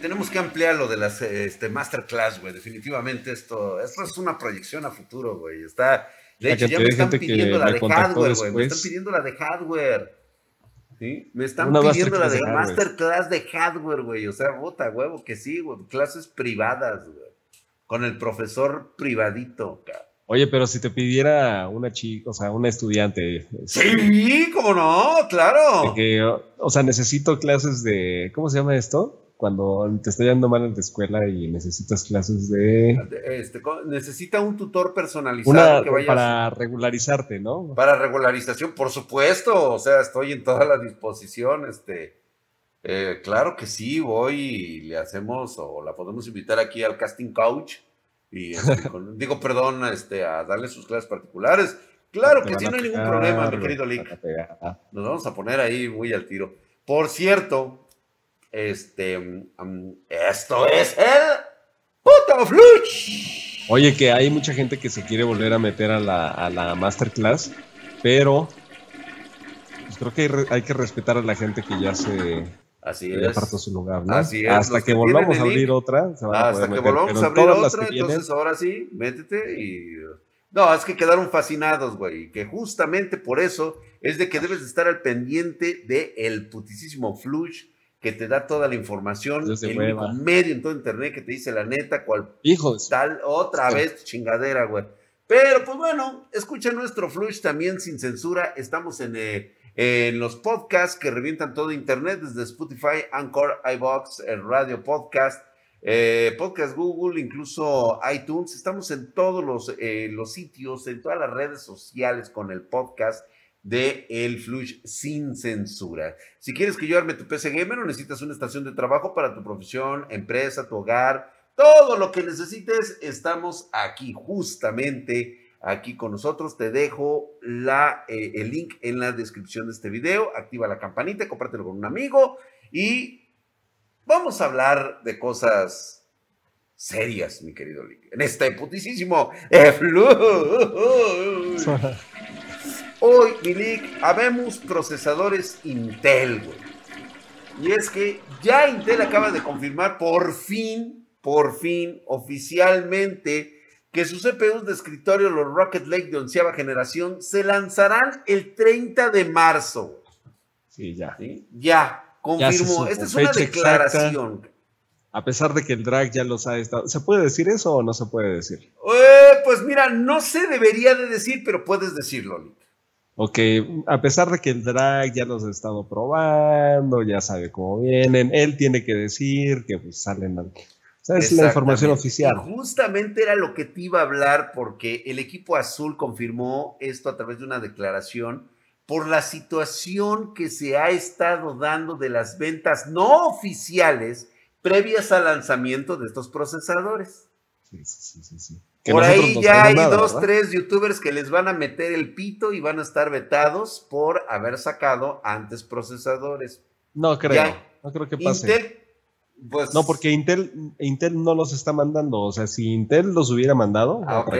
tenemos que ampliar lo de las este, masterclass, güey. Definitivamente esto, esto es una proyección a futuro, güey. Está, de hecho, ya me están pidiendo la de hardware, güey. Me están pidiendo la de hardware. ¿Sí? Me están pidiendo la de, masterclass de hardware, güey. O sea, bota, huevo, que sí, güey. Clases privadas, güey. Con el profesor privadito, cabrón. Oye, pero si te pidiera una chica, o sea, una estudiante. Sí, cómo no, claro. o sea, necesito clases de. ¿Cómo se llama esto? Cuando te está yendo mal en tu escuela y necesitas clases de. Este, necesita un tutor personalizado Para regularizarte, ¿no? Para regularización, por supuesto. O sea, estoy en toda la disposición. Este. Eh, claro que sí, voy y le hacemos, o la podemos invitar aquí al casting coach y este, digo, perdón, este, a darle sus clases particulares. Claro que sí, no hay ningún problema, mi querido Lick. Nos vamos a poner ahí muy al tiro. Por cierto, este, um, esto es el puto fluch. Oye, que hay mucha gente que se quiere volver a meter a la, a la masterclass, pero pues creo que hay, que respetar a la gente que ya se, Así es. su lugar, ¿no? Así es. Hasta que, volvamos a abrir otra. Se Hasta que volvamos a abrir otra, entonces ahora sí, métete y. No, es que quedaron fascinados, güey. Que justamente por eso es de que debes estar al pendiente de el putisísimo Flush que te da toda la información, el único medio en todo internet que te dice la neta, cual Hijos. tal otra vez chingadera, güey. Pero pues bueno, escucha nuestro Flush también sin censura. Estamos en eh, en los podcasts que revientan todo Internet, desde Spotify, Anchor, iBox, el Radio Podcast, eh, Podcast Google, incluso iTunes. Estamos en todos los, eh, los sitios, en todas las redes sociales con el podcast de El Flush sin censura. Si quieres que yo arme tu PC Gamer o necesitas una estación de trabajo para tu profesión, empresa, tu hogar, todo lo que necesites, estamos aquí justamente aquí con nosotros. Te dejo la, eh, el link en la descripción de este video. Activa la campanita, compártelo con un amigo y vamos a hablar de cosas serias, mi querido Link. En este putisísimo Hoy, mi Link, habemos procesadores Intel, Y es que ya Intel acaba de confirmar por fin, por fin, oficialmente, que sus CPUs de escritorio, los Rocket Lake de onceava generación, se lanzarán el 30 de marzo. Sí, ya. Ya, confirmó. Esta es una declaración. a pesar de que el drag ya los ha estado. ¿Se puede decir eso o no se puede decir? Eh, pues mira, no se debería de decir, pero puedes decirlo, Ok, a pesar de que el drag ya los ha estado probando, ya sabe cómo vienen, él tiene que decir que pues, salen al es la información oficial. justamente era lo que te iba a hablar porque el equipo azul confirmó esto a través de una declaración por la situación que se ha estado dando de las ventas no oficiales previas al lanzamiento de estos procesadores. Sí, sí, sí, sí. Por ahí ya hay dos, tres youtubers que les van a meter el pito y van a estar vetados por haber sacado antes procesadores. No creo, no creo que pase. Pues, no, porque Intel, Intel no los está mandando. O sea, si Intel los hubiera mandado. Ah, ok,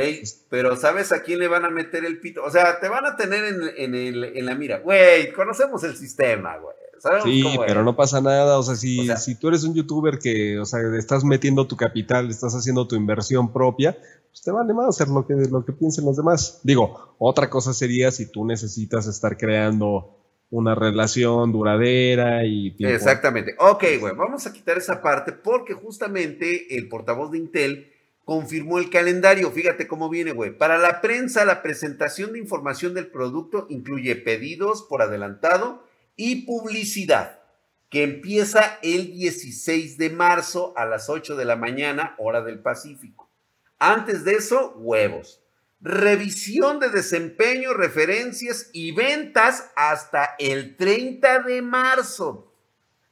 pero ¿sabes a quién le van a meter el pito? O sea, te van a tener en, en, la mira. Güey, conocemos el sistema, güey. Sí, pero no pasa nada. O sea, si, si tú eres un youtuber que, o sea, estás metiendo tu capital, estás haciendo tu inversión propia, pues te vale más hacer lo que, lo que piensen los demás. Digo, otra cosa sería si tú necesitas estar creando una relación duradera y Exactamente. Ok, güey, vamos a quitar esa parte porque justamente el portavoz de Intel confirmó el calendario. Fíjate cómo viene, güey. Para la prensa, la presentación de información del producto incluye pedidos por adelantado y publicidad, que empieza el 16 de marzo a las 8 de la mañana, hora del Pacífico. Antes de eso, huevos revisión de desempeño, referencias y ventas hasta el 30 de marzo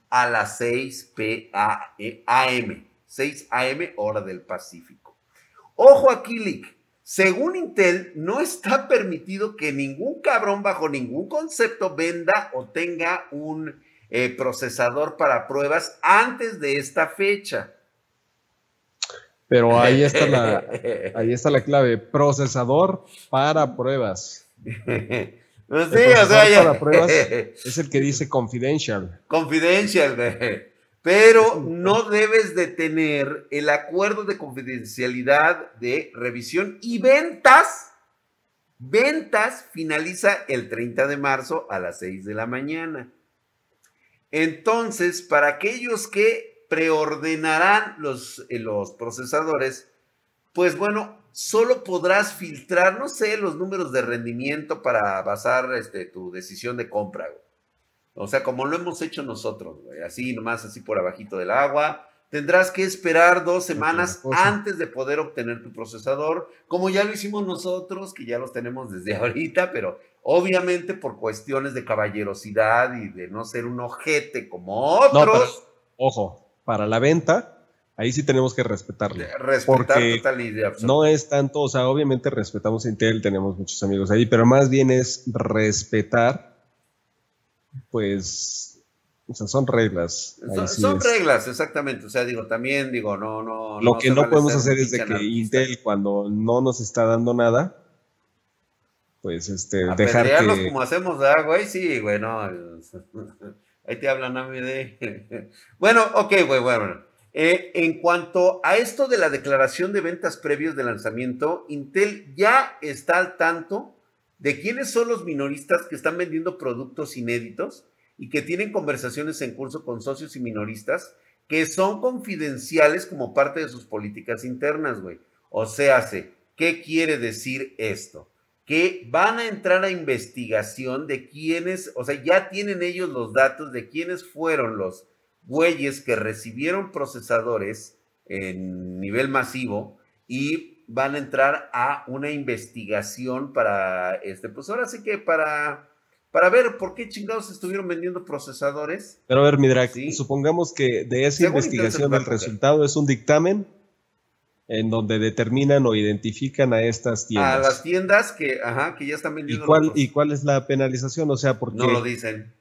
a las 6 p.a.m. 6 a.m. hora del Pacífico. Ojo aquí, Lick. Según Intel, no está permitido que ningún cabrón bajo ningún concepto venda o tenga un eh, procesador para pruebas antes de esta fecha. Pero ahí está la, ahí está la clave. Procesador para pruebas. Pues sí, o sea, para pruebas es el que dice confidential. Confidential, güey. Pero no debes de tener el acuerdo de confidencialidad de revisión y ventas. Ventas finaliza el 30 de marzo a las 6 de la mañana. Entonces, para aquellos que preordenarán los, eh, los procesadores, pues bueno, solo podrás filtrar, no sé, los números de rendimiento para basar este, tu decisión de compra. O sea, como lo hemos hecho nosotros, así nomás, así por abajito del agua. Tendrás que esperar dos semanas antes de poder obtener tu procesador, como ya lo hicimos nosotros, que ya los tenemos desde ahorita, pero obviamente por cuestiones de caballerosidad y de no ser un ojete como otros. ojo, para la venta Ahí sí tenemos que respetarlo. Respetar total No es tanto, o sea, obviamente respetamos Intel, tenemos muchos amigos ahí, pero más bien es respetar, pues, o sea, son reglas. son, reglas, exactamente. O sea, digo, también, digo, no, no. Lo que no podemos hacer es de que Intel, cuando no nos está dando nada, pues, este, dejar que... como hacemos, ¿verdad, güey? Sí, güey, no. Ahí te hablan a mí de... bueno, ok, güey, bueno. Eh, en cuanto a esto de la declaración de ventas previos de lanzamiento, Intel ya está al tanto de quiénes son los minoristas que están vendiendo productos inéditos y que tienen conversaciones en curso con socios y minoristas que son confidenciales como parte de sus políticas internas, güey. O sea, ¿qué quiere decir esto? Que van a entrar a investigación de quiénes, o sea, ya tienen ellos los datos de quiénes fueron los güeyes que recibieron procesadores en nivel masivo y van a entrar a una investigación para este, pues ahora sí que para para ver por qué chingados estuvieron vendiendo procesadores. Pero a ver, Midrak, supongamos que de esa investigación el resultado es un dictamen en donde determinan o identifican a estas tiendas. A las tiendas que, ajá, que ya están vendiendo. ¿Y cuál, ¿Y cuál es la penalización? O sea, porque... No lo dicen.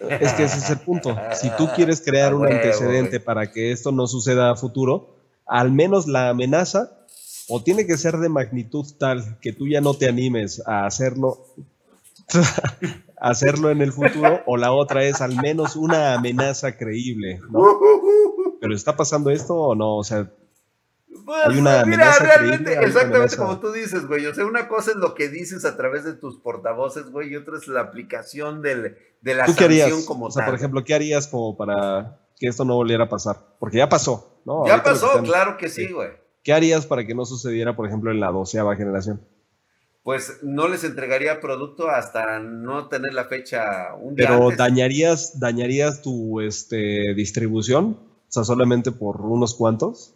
Es que ese es el punto. Si tú quieres crear un antecedente para que esto no suceda a futuro, al menos la amenaza o tiene que ser de magnitud tal que tú ya no te animes a hacerlo hacerlo en el futuro o la otra es al menos una amenaza creíble, Pero está pasando esto o no, o sea, pues, hay una mira, realmente, exactamente como tú dices, güey. O sea, una cosa es lo que dices a través de tus portavoces, güey, y otra es la aplicación del, de la ¿Tú sanción como o sea, por ejemplo, ¿qué harías como para que esto no volviera a pasar? Porque ya pasó, ¿no? Ya pasó, claro que sí, güey. ¿Qué harías para que no sucediera, por ejemplo, en la doceava generación? Pues no les entregaría producto hasta no tener la fecha un día Pero dañarías, dañarías tu este, distribución, o sea, solamente por unos cuantos.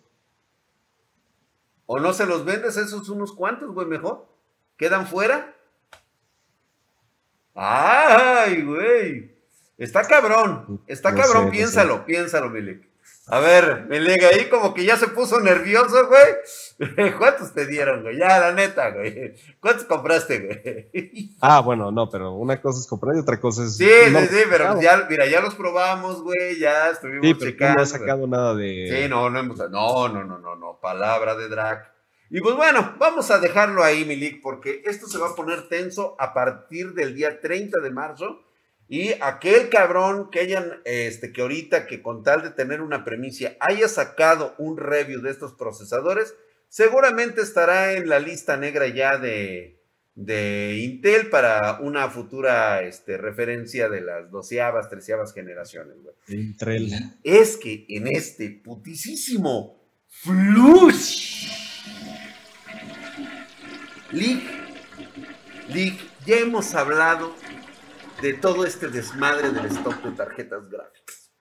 O no se los vendes esos unos cuantos, güey, mejor. ¿Quedan fuera? Ay, güey. Está cabrón. Está cabrón. piénsalo, piénsalo, Milik. A ver, Milik, ahí como que ya se puso nervioso, güey. ¿Cuántos te dieron, güey? Ya, la neta, güey. ¿Cuántos compraste, güey? Ah, bueno, no, pero una cosa es comprar y otra cosa es. Sí, sí, sí, pero ya, mira, ya los probamos, güey. Ya estuvimos sí, pero no ha sacado nada de. Sí, no, no hemos. No, no, no, no, no. Palabra de drag. Y pues bueno, vamos a dejarlo ahí, Milik, porque esto se va a poner tenso a partir del día 30 de marzo. Y aquel cabrón que hayan, este, que ahorita, que con tal de tener una premisa, haya sacado un review de estos procesadores, seguramente estará en la lista negra ya de, de Intel para una futura este, referencia de las doceavas, treceavas generaciones. Intel. Es que en este putisísimo flush Lick, Lick, ya hemos hablado de todo este desmadre del stock de tarjetas gráficas.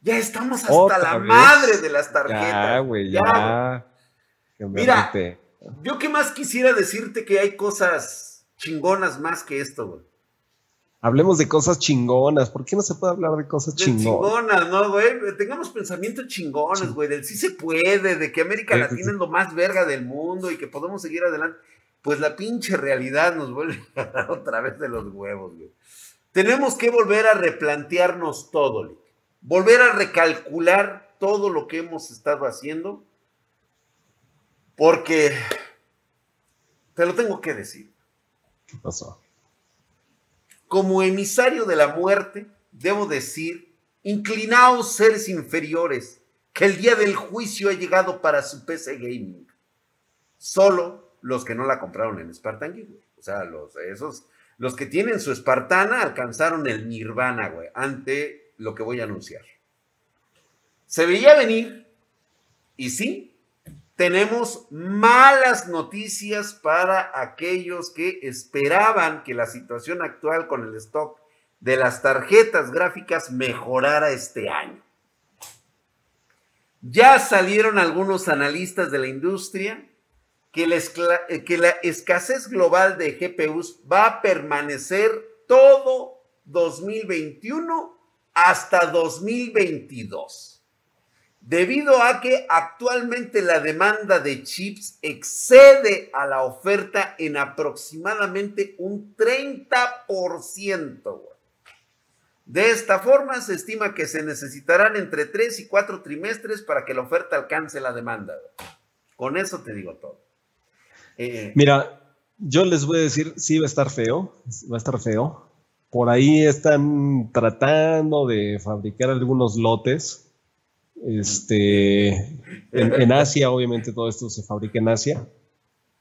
Ya estamos hasta la madre de las tarjetas. Ya, güey, ya. Mira, yo qué más quisiera decirte que hay cosas chingonas más que esto, güey. Hablemos de cosas chingonas. ¿Por qué no se puede hablar de cosas chingonas? Chingonas, ¿no, güey? Tengamos pensamientos chingones, güey. Del sí se puede, de que América Latina es lo más verga del mundo y que podemos seguir adelante pues la pinche realidad nos vuelve a dar otra vez de los huevos, güey. Tenemos que volver a replantearnos todo, volver a recalcular todo lo que hemos estado haciendo, porque te lo tengo que decir. ¿Qué pasó? Como emisario de la muerte, debo decir Inclinaos seres inferiores, que el día del juicio ha llegado para su PC Gaming. Solo los que no la compraron en Spartan Geek, O sea, los, esos, los que tienen su Espartana alcanzaron el nirvana, ante lo que voy a anunciar. Se veía venir, y sí, tenemos malas noticias para aquellos que esperaban que la situación actual con el stock de las tarjetas gráficas mejorara este año. Ya salieron algunos analistas de la industria que la, eh, que la escasez global de GPUs va a permanecer todo 2021 hasta 2022 debido a que actualmente la demanda de chips excede a la oferta en aproximadamente un 30%. De esta forma, se estima que se necesitarán entre 3 y 4 trimestres para que la oferta alcance la demanda. Con eso te digo todo. Eh, Mira, yo les voy a decir, sí va a estar feo, va a estar feo. Por ahí están tratando de fabricar algunos lotes este, en, Asia, obviamente todo esto se fabrica en Asia.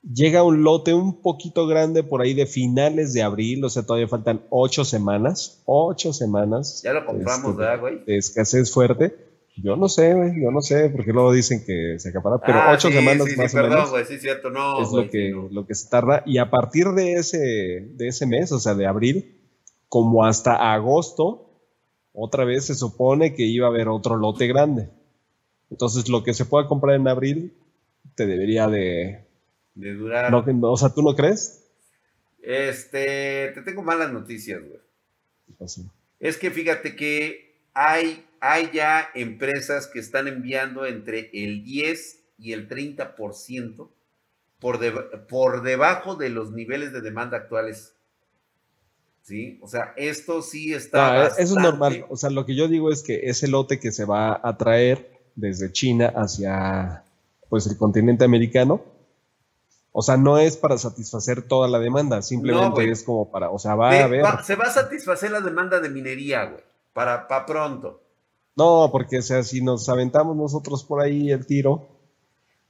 Llega un lote un poquito grande por ahí de finales de abril, o sea, todavía faltan ocho semanas. Ocho semanas. Ya lo compramos, este, ¿verdad, güey? De escasez fuerte. Yo no sé, güey, yo no sé, porque luego dicen que se acapara, pero ah, ocho semanas más o menos. sí, cierto, no. Es lo, que, lo que se tarda. Y a partir de ese, de ese mes, o sea, de abril, como hasta agosto, otra vez se supone que iba a haber otro lote grande. Entonces, lo que se pueda comprar en abril te debería de... De durar. o sea, ¿tú no crees? Este, te tengo malas noticias, güey. Es que fíjate que hay, hay ya empresas que están enviando entre el 10 y el 30% por, por debajo de los niveles de demanda actuales ¿sí? O sea, esto sí está. Ah, eso es normal. O sea, lo que yo digo es que ese lote que se va a traer desde China hacia pues el continente americano, o sea, no es para satisfacer toda la demanda, simplemente es como para, o sea, va a haber. se va a satisfacer la demanda de minería, güey, para, para pronto. No, porque, o sea, si nos aventamos nosotros por ahí el tiro,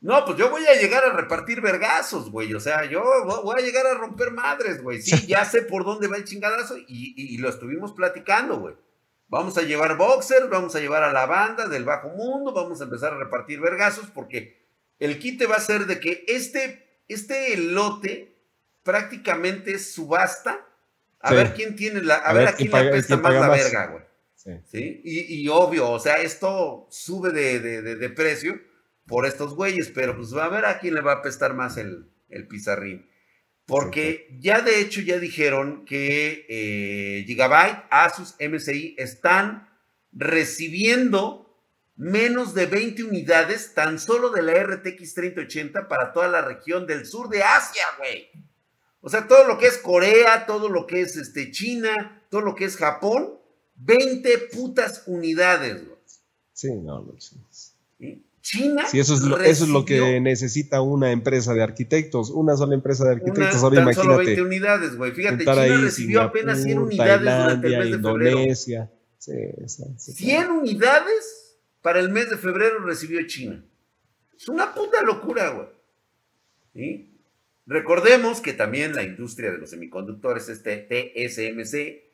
no, pues yo voy a llegar a repartir vergazos, güey. O sea, yo voy a llegar a romper madres, güey. Sí, ya sé por dónde va el chingadazo y, lo estuvimos platicando, güey. Vamos a llevar boxer, vamos a llevar a la banda del bajo mundo, vamos a empezar a repartir vergazos porque el quite va a ser de que este, este lote prácticamente es subasta a ver quién tiene la, a, ver, a quién le apesta más la verga, güey. Sí. Y, obvio, o sea, esto sube de precio por estos güeyes, pero pues va a ver a quién le va a apestar más el, el pizarrín. Porque ya de hecho ya dijeron que eh, Gigabyte, Asus, MSI están recibiendo menos de 20 unidades tan solo de la RTX 3080 para toda la región del sur de Asia, güey. O sea, todo lo que es Corea, todo lo que es este, China, todo lo que es Japón, 20 putas unidades, güey. Sí, no, no, sí. China. Sí, eso es, lo, eso es lo que necesita una empresa de arquitectos, una sola empresa de arquitectos. Ahora imagínate. Solo 20 unidades, güey. Fíjate, China recibió apenas 100 unidades durante el mes de Indonesia. febrero. Sí, sí, 100 unidades para el mes de febrero recibió China. Es una puta locura, güey. ¿Sí? Recordemos que también la industria de los semiconductores, este TSMC,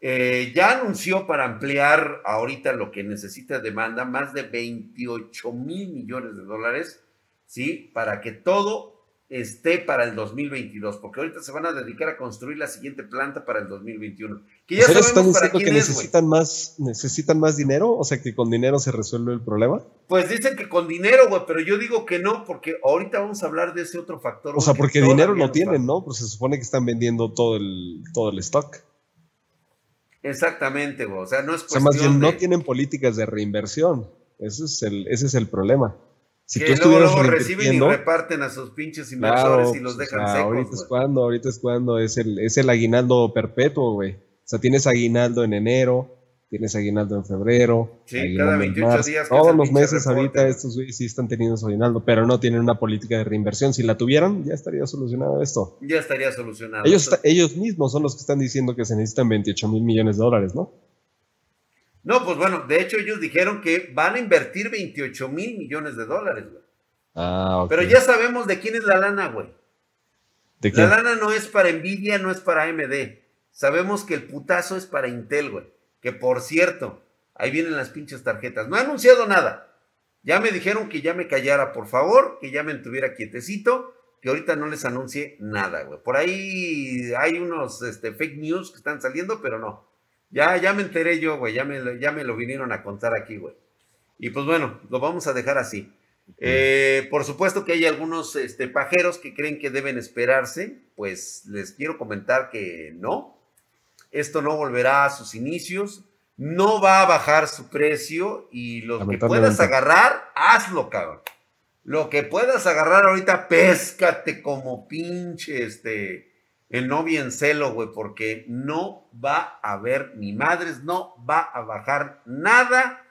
eh, ya anunció para ampliar ahorita lo que necesita demanda, más de 28 mil millones de dólares, ¿sí? Para que todo esté para el 2022, porque ahorita se van a dedicar a construir la siguiente planta para el 2021. Que ya sabemos están diciendo que necesitan más, necesitan más dinero, o sea que con dinero se resuelve el problema. Pues dicen que con dinero, güey, pero yo digo que no, porque ahorita vamos a hablar de ese otro factor. O sea, porque dinero no tienen, ¿no? Pues se supone que están vendiendo todo el, todo el stock. Exactamente, güey. O sea, no es cuestión o sea, más bien no tienen políticas de reinversión. Ese es el, ese es el problema. Si que luego, luego reciben y reparten a sus pinches inversores y los pues, dejan secos. Ahorita es cuando, ahorita es cuando es el, es el aguinaldo perpetuo, güey. O sea, tienes aguinaldo en enero, tienes aguinaldo en febrero. Sí, cada 28 días. Todos los meses ahorita estos sí están teniendo su aguinaldo, pero no tienen una política de reinversión. Si la tuvieran, ya estaría solucionado esto. Ya estaría solucionado. Ellos, ellos mismos son los que están diciendo que se necesitan 28 mil millones de dólares, ¿no? No, pues bueno, de hecho ellos dijeron que van a invertir 28 mil millones de dólares, güey. Ah, Pero ya sabemos de quién es la lana, güey. la lana no es para Nvidia, no es para AMD. Sabemos que el putazo es para Intel, güey. Que por cierto, ahí vienen las pinches tarjetas. No ha anunciado nada. Ya me dijeron que ya me callara, por favor, que ya me tuviera quietecito, que ahorita no les anuncie nada, güey. Por ahí hay unos este, fake news que están saliendo, pero no. Ya, ya me enteré yo, güey. Ya me, ya me lo vinieron a contar aquí, güey. Y pues bueno, lo vamos a dejar así. Eh, por supuesto que hay algunos este, pajeros que creen que deben esperarse, pues les quiero comentar que no. Esto no volverá a sus inicios, no va a bajar su precio y lo que puedas agarrar, hazlo, cabrón. Lo que puedas agarrar ahorita, péscate como pinche este, el novio en celo, güey, porque no va a haber ni madres, no va a bajar nada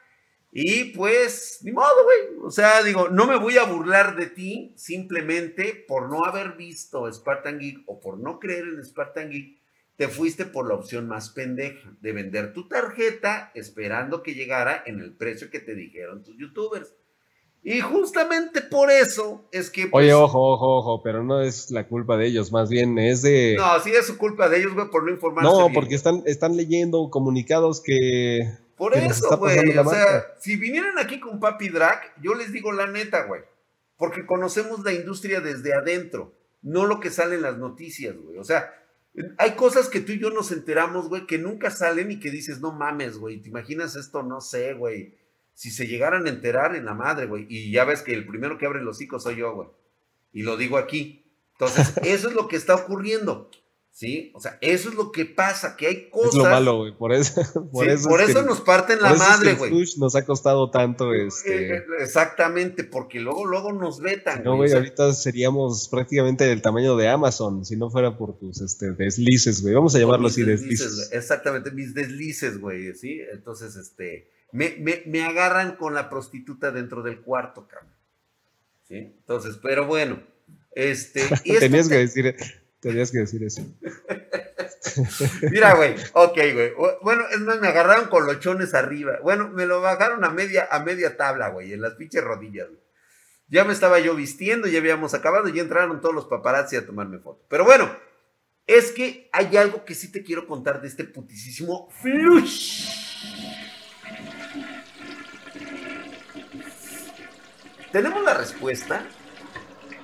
y pues, ni modo, güey. O sea, digo, no me voy a burlar de ti simplemente por no haber visto Spartan Geek o por no creer en Spartan Geek. Te fuiste por la opción más pendeja de vender tu tarjeta esperando que llegara en el precio que te dijeron tus youtubers. Y justamente por eso es que. Pues, Oye, ojo, ojo, ojo, pero no es la culpa de ellos, más bien es de. No, sí es su culpa de ellos, güey, por no informarse. No, porque están, están leyendo comunicados que por eso, güey. O sea, si vinieran aquí con Papi Drag, yo les digo la neta, güey. Porque conocemos la industria desde adentro, no lo que sale en las noticias, güey. O sea, hay cosas que tú y yo nos enteramos, güey, que nunca salen y que dices, no mames, güey. ¿Te imaginas esto? No sé, güey. Si se llegaran a enterar en la madre, güey. Y ya ves que el primero que abre los hocico soy yo, güey. Y lo digo aquí. Entonces, eso es lo que está ocurriendo. ¿Sí? O sea, eso es lo que pasa, que hay cosas. Es lo malo, güey. Por eso, por eso, por eso nos parten la madre, güey. nos ha costado tanto este. Eh, exactamente, porque luego, luego nos vetan. No, güey, ahorita seríamos prácticamente del tamaño de Amazon, si no fuera por tus este, deslices, güey. Vamos a llamarlo así, deslices. exactamente, mis deslices, güey, ¿sí? Entonces, este. Me, me, me agarran con la prostituta dentro del cuarto, cabrón. ¿Sí? Entonces, pero bueno. Este, Tenías que decir, Tenías que decir eso. Mira, güey, ok, güey. Bueno, es más, me agarraron con lochones arriba. Bueno, me lo bajaron a media, a media tabla, güey, en las pinches rodillas, Ya me estaba yo vistiendo, ya habíamos acabado, y entraron todos los paparazzi a tomarme foto. Pero bueno, es que hay algo que sí te quiero contar de este putisísimo flush. Tenemos la respuesta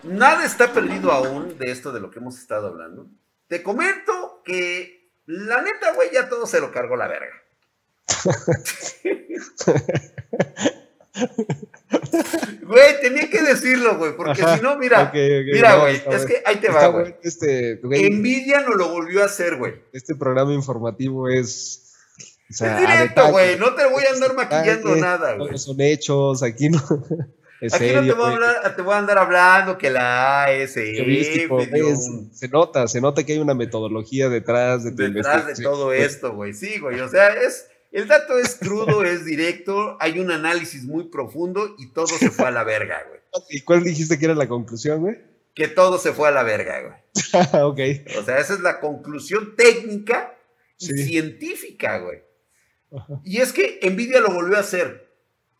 nada está perdido aún de esto de lo que hemos estado hablando. Te comento que la neta, güey, ya todo se lo cargó la verga. Güey, tenía que decirlo, güey, porque si no, mira, mira, güey, es que ahí te va, güey. Este, Envidia no lo volvió a hacer, güey. Este programa informativo es... es directo, güey, no te voy a andar maquillando nada, güey. Son hechos, aquí no... Aquí no te voy, a andar hablando que la AS. se nota, se nota que hay una metodología detrás de Detrás de todo esto, güey. Sí, güey. O sea, es, el dato es crudo, es directo, hay un análisis muy profundo y todo se fue a la verga, güey. ¿Y cuál dijiste que era la conclusión, güey? Que todo se fue a la verga, güey. ok. O sea, esa es la conclusión técnica y científica, güey. Y es que Nvidia lo volvió a hacer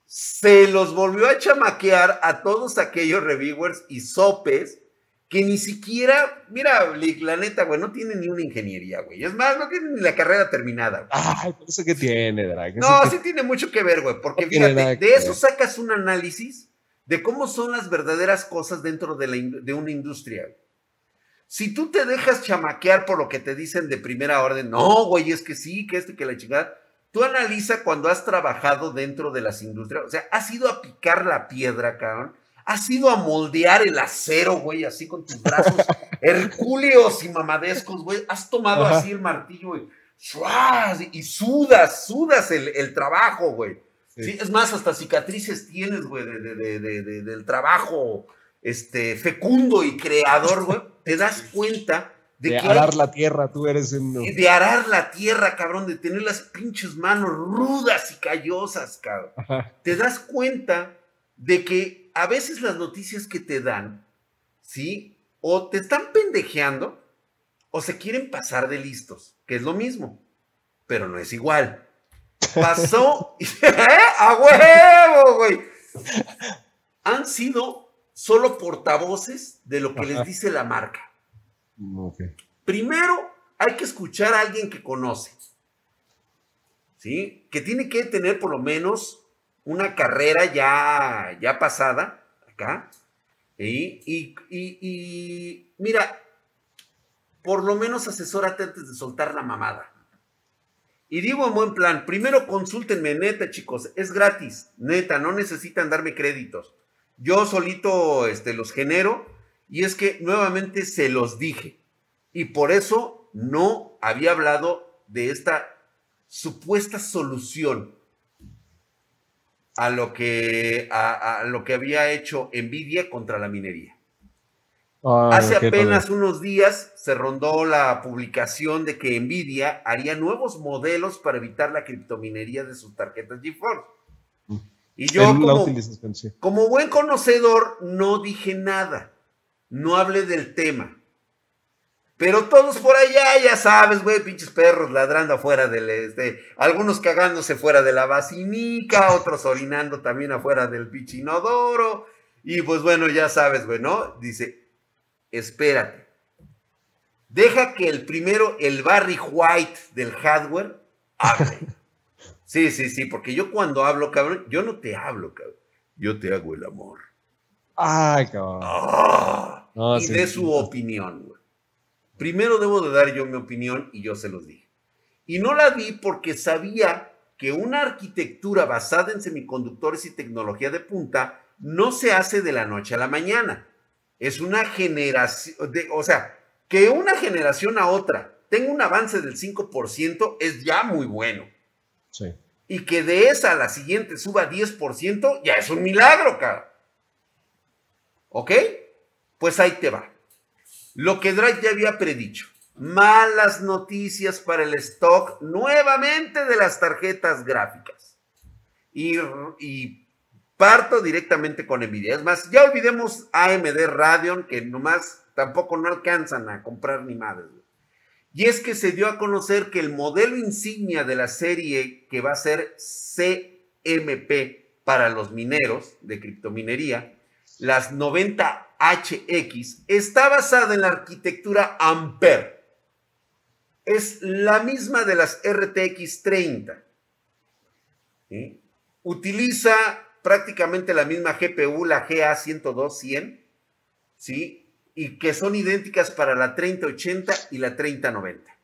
se los volvió a chamaquear a todos aquellos reviewers y sopes que ni siquiera, mira, la neta, güey, no tiene ni una ingeniería, güey. Es más, no tiene ni la carrera terminada, güey. Ay, por eso que tiene, Drag. No, sí tiene mucho que ver, güey, porque fíjate, de eso sacas un análisis de cómo son las verdaderas cosas dentro de, la, de una industria. Si tú te dejas chamaquear por lo que te dicen de primera orden, no, güey, es que sí, que esto y que la chingada, Tú analiza cuando has trabajado dentro de las industrias, o sea, has ido a picar la piedra, cabrón. Has ido a moldear el acero, güey, así con tus brazos hercúleos y mamadescos, güey. Has tomado así el martillo, güey. Y sudas, sudas el, trabajo, güey. Sí. Es más, hasta cicatrices tienes, güey, del trabajo este, fecundo y creador, güey. Te das cuenta de, arar la tierra, tú eres un... De arar la tierra, cabrón, de tener las pinches manos rudas y callosas, cabrón. Te das cuenta de que a veces las noticias que te dan, ¿sí? O te están pendejeando o se quieren pasar de listos, que es lo mismo, pero no es igual. pasó a huevo, güey. Han sido solo portavoces de lo que les dice la marca. Primero, hay que escuchar a alguien que conoce. ¿Sí? Que tiene que tener por lo menos una carrera ya, ya pasada acá. Y, y, mira, por lo menos asesórate antes de soltar la mamada. Y digo en buen plan, primero consúltenme, neta, chicos, es gratis, neta, no necesitan darme créditos. Yo solito este, los genero y es que nuevamente se los dije. Y por eso no había hablado de esta supuesta solución a lo que, a, lo que había hecho Nvidia contra la minería. Ah, Hace apenas unos días se rondó la publicación de que Nvidia haría nuevos modelos para evitar la criptominería de sus tarjetas GeForce. Mm. Y yo, como, como buen conocedor, no dije nada. No hablé del tema. Pero todos por allá, ya sabes, güey, pinches perros ladrando afuera del, este, algunos cagándose fuera de la basinica, otros orinando también afuera del pichinodoro. Y pues bueno, ya sabes, güey, ¿no? Dice, espérate. Deja que el primero, el Barry White del hardware, hable. Sí, sí, sí, porque yo cuando hablo, cabrón, yo no te hablo, cabrón. Yo te hago el amor. Ay, cabrón. Ah, y de su opinión, güey. Primero debo de dar yo mi opinión y yo se los dije. Y no la di porque sabía que una arquitectura basada en semiconductores y tecnología de punta no se hace de la noche a la mañana. Es una generación, o sea, que una generación a otra tenga un avance del 5% es ya muy bueno. Sí. Y que de esa a la siguiente suba 10%, ya es un milagro, cara. ¿Ok? Pues ahí te va. Lo que Drake ya había predicho. Malas noticias para el stock nuevamente de las tarjetas gráficas. Y, parto directamente con Nvidia. Es más, ya olvidemos AMD Radeon, que nomás tampoco no alcanzan a comprar ni madres. Y es que se dio a conocer que el modelo insignia de la serie que va a ser CMP para los mineros de criptominería, las 90 HX está basada en la arquitectura Ampere. Es la misma de las RTX 30. Utiliza prácticamente la misma GPU, la GA102-100, ¿sí? Y que son idénticas para la 3080 y la 3090.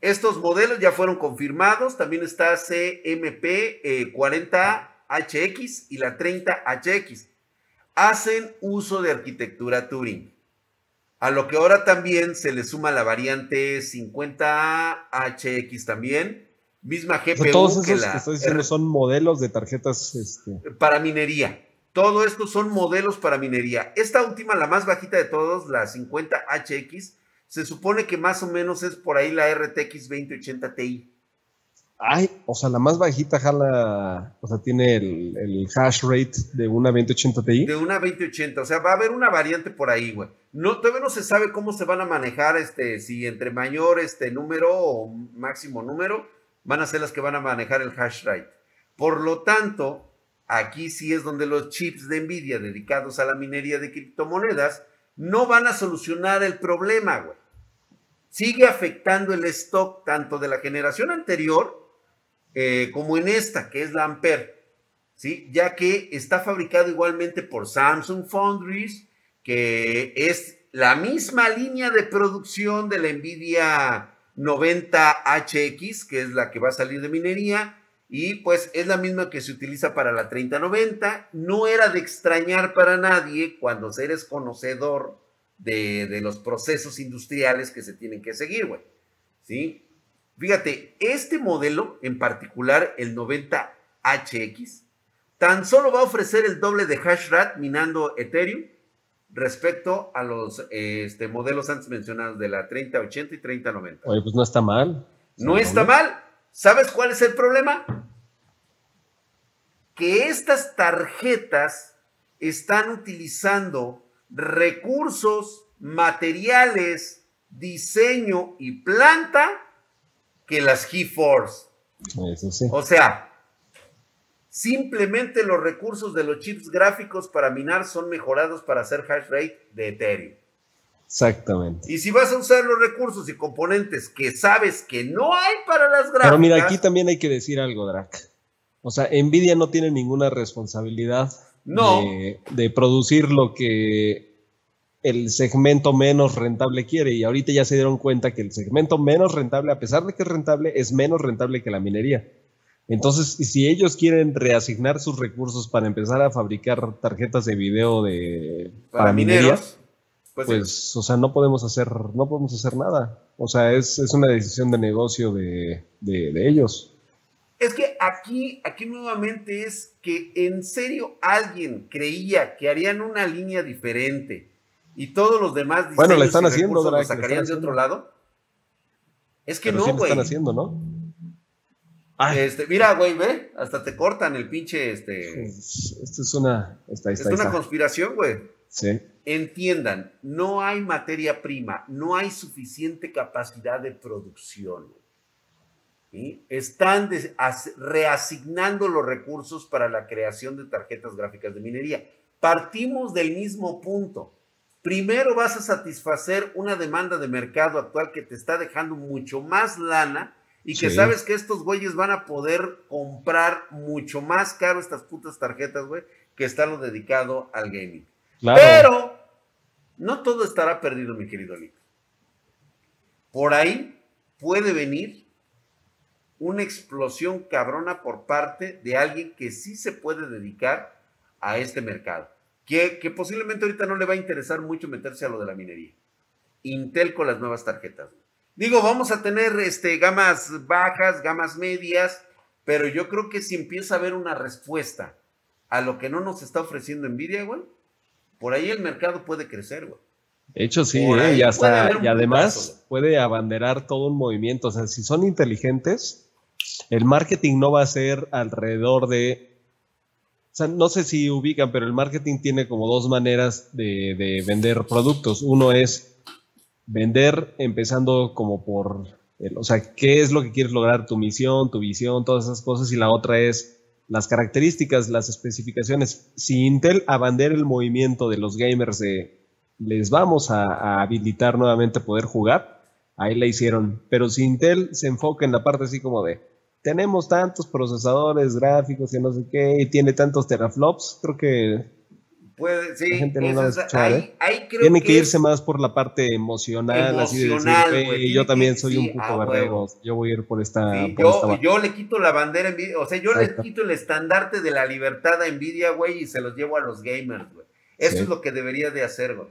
Estos modelos ya fueron confirmados. También está CMP 40HX eh, y la 30HX hacen uso de arquitectura Turing. A lo que ahora también se le suma la variante 50HX también. Misma GPU. todos esos que, la, estoy diciendo son modelos de tarjetas. Este... Para minería. Todo esto son modelos para minería. Esta última, la más bajita de todos, la 50HX, se supone que más o menos es por ahí la RTX 2080 Ti. Ay, o sea, la más bajita jala, o sea, tiene el, hash rate de una 2080 Ti. De una 2080, o sea, va a haber una variante por ahí, güey. No, todavía no se sabe cómo se van a manejar, este, si entre mayor este número o máximo número, van a ser las que van a manejar el hash rate. Por lo tanto, aquí sí es donde los chips de Nvidia dedicados a la minería de criptomonedas no van a solucionar el problema, güey. Sigue afectando el stock tanto de la generación anterior eh, como en esta, que es la Ampere, ¿sí? ya que está fabricado igualmente por Samsung Foundries, que es la misma línea de producción de la Nvidia 90HX, que es la que va a salir de minería, y pues es la misma que se utiliza para la 3090. No era de extrañar para nadie cuando eres conocedor de, de los procesos industriales que se tienen que seguir, güey. ¿Sí? Fíjate, este modelo en particular, el 90HX, tan solo va a ofrecer el doble de hash rate minando Ethereum respecto a los este, modelos antes mencionados de la 3080 y 3090. Oye, pues no está mal. No está mal. ¿Sabes cuál es el problema? Que estas tarjetas están utilizando recursos, materiales, diseño y planta que las GeForce. Eso sí. O sea, simplemente los recursos de los chips gráficos para minar son mejorados para hacer hash rate de Ethereum. Exactamente. Y si vas a usar los recursos y componentes que sabes que no hay para las gráficas. Pero mira, aquí también hay que decir algo, Drac. O sea, Nvidia no tiene ninguna responsabilidad de, de, producir lo que el segmento menos rentable quiere. Y ahorita ya se dieron cuenta que el segmento menos rentable, a pesar de que es rentable, es menos rentable que la minería. Entonces, si ellos quieren reasignar sus recursos para empezar a fabricar tarjetas de video de, para, minería, pues, pues o sea, no podemos hacer, no podemos hacer nada. O sea, es, una decisión de negocio de, ellos. Es que aquí, aquí nuevamente es que en serio alguien creía que harían una línea diferente y todos los demás bueno, le están haciendo, lo sacarían de otro lado. Es que no, güey. están haciendo, ¿no? Este, mira, güey, ve, hasta te cortan el pinche, este. Esto es una. es una conspiración, güey. Sí entiendan, no hay materia prima, no hay suficiente capacidad de producción. Están reasignando los recursos para la creación de tarjetas gráficas de minería. Partimos del mismo punto. Primero vas a satisfacer una demanda de mercado actual que te está dejando mucho más lana y que sabes que estos güeyes van a poder comprar mucho más caro estas putas tarjetas, güey, que está lo dedicado al gaming. Pero no todo estará perdido, mi querido Lick. Por ahí puede venir una explosión cabrona por parte de alguien que sí se puede dedicar a este mercado. Que, que, posiblemente ahorita no le va a interesar mucho meterse a lo de la minería. Intel con las nuevas tarjetas. Digo, vamos a tener este, gamas bajas, gamas medias, pero yo creo que si empieza a haber una respuesta a lo que no nos está ofreciendo Nvidia, güey, por ahí el mercado puede crecer, güey. De hecho, sí, ¿eh? y, hasta, y además puede abanderar todo un movimiento. O sea, si son inteligentes, el marketing no va a ser alrededor de. O sea, no sé si ubican, pero el marketing tiene como dos maneras de, de vender productos. Uno es vender empezando como por. O sea, qué es lo que quieres lograr, tu misión, tu visión, todas esas cosas. Y la otra es las características, las especificaciones. Si Intel abandera el movimiento de los gamers de les vamos a, habilitar nuevamente poder jugar, ahí la hicieron. Pero si Intel se enfoca en la parte así como de tenemos tantos procesadores gráficos y no sé qué, y tiene tantos teraflops, creo que Puede, sí, Tiene que, irse más por la parte emocional, así de decir, yo también soy un puto barrego, yo voy a ir por esta, yo, le quito la bandera envidia, o sea, yo le quito el estandarte de la libertad a Nvidia, güey, y se los llevo a los gamers, güey. Eso es lo que debería de hacer, güey.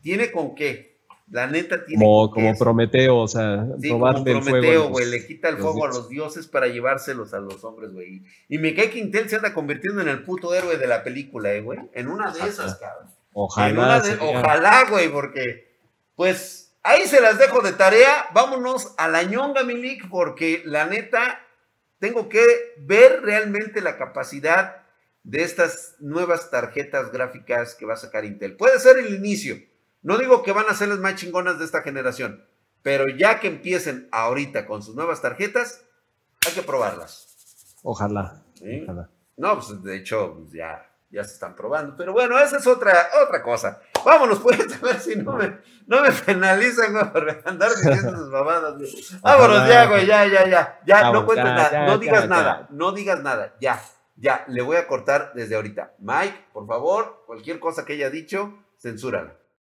Tiene con qué. La neta tiene como, como Prometeo, o sea, sí, robarle como Prometeo, güey, le quita el fuego a los dioses para llevárselos a los hombres, güey. Y me cae que Intel se anda convirtiendo en el puto héroe de la película, eh, güey. En una de esas, cabrón. Ojalá. Ojalá, güey, porque, pues, ahí se las dejo de tarea. Vámonos a la ñonga, Milik, porque la neta, tengo que ver realmente la capacidad de estas nuevas tarjetas gráficas que va a sacar Intel. Puede ser el inicio no digo que van a ser las más chingonas de esta generación, pero ya que empiecen ahorita con sus nuevas tarjetas, hay que probarlas. Ojalá. No, pues de hecho, pues, ya, ya se están probando. Pero bueno, esa es otra, otra cosa. Vámonos, pues, a ver si no me, no me penalizan güey, por andar diciendo sus babadas. Vámonos ya, güey, ya, ya, ya. Ya, no cuentes nada, no digas nada, no digas nada, ya, ya, le voy a cortar desde ahorita. Mike, por favor, cualquier cosa que haya dicho, censúrala.